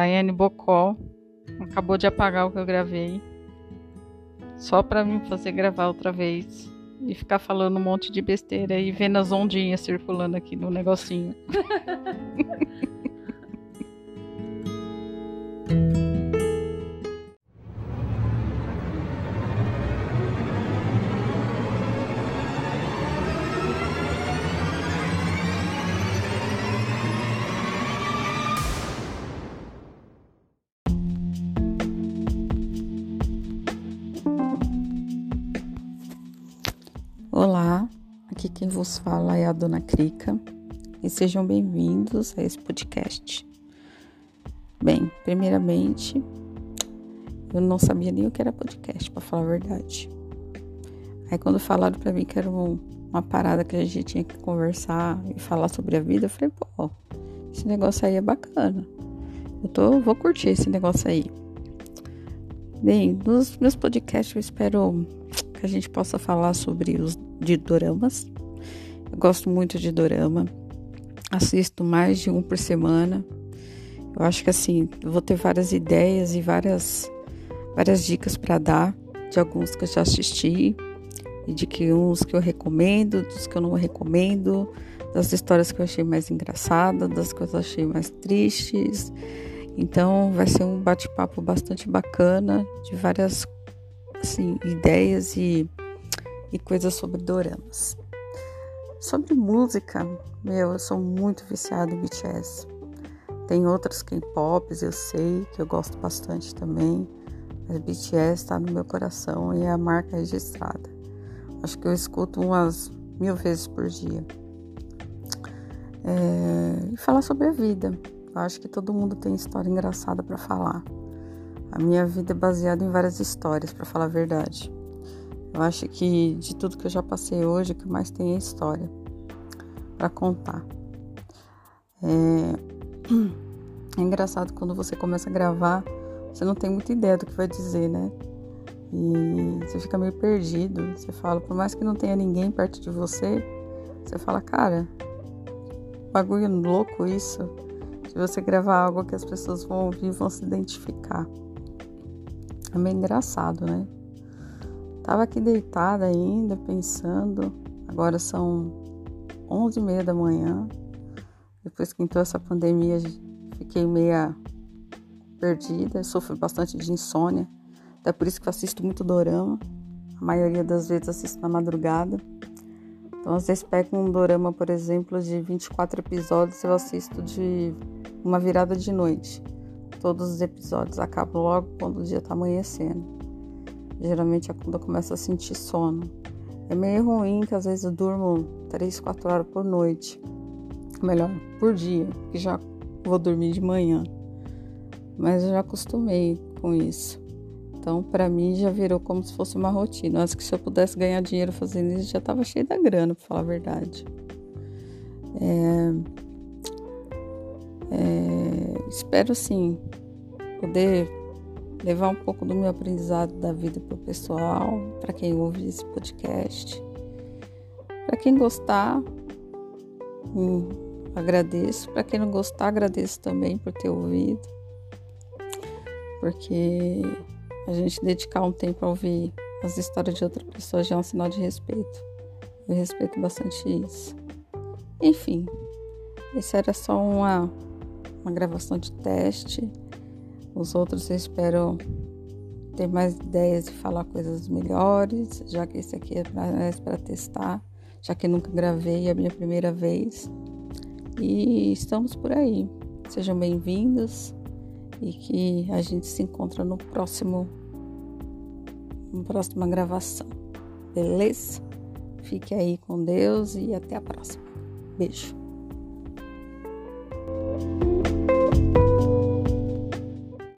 Tayane Bocó acabou de apagar o que eu gravei. Só pra mim fazer gravar outra vez. E ficar falando um monte de besteira e vendo as ondinhas circulando aqui no negocinho. Olá, aqui quem vos fala é a Dona Crica e sejam bem-vindos a esse podcast. Bem, primeiramente, eu não sabia nem o que era podcast, para falar a verdade. Aí quando falaram para mim que era um, uma parada que a gente tinha que conversar e falar sobre a vida, eu falei, pô, esse negócio aí é bacana. Eu tô, vou curtir esse negócio aí. Bem, nos meus podcasts eu espero que a gente possa falar sobre os de doramas. Eu gosto muito de dorama. Assisto mais de um por semana. Eu acho que assim, vou ter várias ideias e várias várias dicas para dar de alguns que eu já assisti e de que uns que eu recomendo, dos que eu não recomendo, das histórias que eu achei mais engraçadas, das que eu achei mais tristes. Então vai ser um bate-papo bastante bacana de várias assim, ideias e, e coisas sobre doramas. Sobre música, meu, eu sou muito viciada em BTS. Tem outras K-pops, eu sei, que eu gosto bastante também. Mas BTS está no meu coração e é a marca registrada. Acho que eu escuto umas mil vezes por dia. É, e falar sobre a vida. Eu acho que todo mundo tem história engraçada para falar. A minha vida é baseada em várias histórias, para falar a verdade. Eu acho que de tudo que eu já passei hoje, o que mais tem é história para contar. É... é engraçado quando você começa a gravar, você não tem muita ideia do que vai dizer, né? E você fica meio perdido. Você fala, por mais que não tenha ninguém perto de você, você fala, cara, bagulho louco isso. De você gravar algo que as pessoas vão ouvir e vão se identificar. É meio engraçado, né? Tava aqui deitada ainda, pensando. Agora são 11 e meia da manhã. Depois que entrou essa pandemia, fiquei meia perdida. Sofro bastante de insônia. Até por isso que eu assisto muito dorama. A maioria das vezes assisto na madrugada. Então, às vezes, pego um dorama, por exemplo, de 24 episódios, eu assisto de uma virada de noite. Todos os episódios acabam logo quando o dia tá amanhecendo. Geralmente é quando eu começo a sentir sono. É meio ruim que às vezes eu durmo 3, 4 horas por noite. Melhor, por dia, que já vou dormir de manhã. Mas eu já acostumei com isso. Então, para mim, já virou como se fosse uma rotina. Acho que se eu pudesse ganhar dinheiro fazendo isso, já tava cheio da grana, pra falar a verdade. É, é, espero sim poder levar um pouco do meu aprendizado da vida para o pessoal, para quem ouve esse podcast. Para quem gostar, hum, agradeço. Para quem não gostar, agradeço também por ter ouvido. Porque a gente dedicar um tempo a ouvir as histórias de outra pessoa já é um sinal de respeito. Eu respeito bastante isso. Enfim, esse era só uma uma gravação de teste. Os outros eu espero ter mais ideias e falar coisas melhores, já que esse aqui é para testar, já que nunca gravei, é a minha primeira vez. E estamos por aí. Sejam bem-vindos e que a gente se encontra no próximo na próxima gravação. Beleza? Fique aí com Deus e até a próxima. Beijo.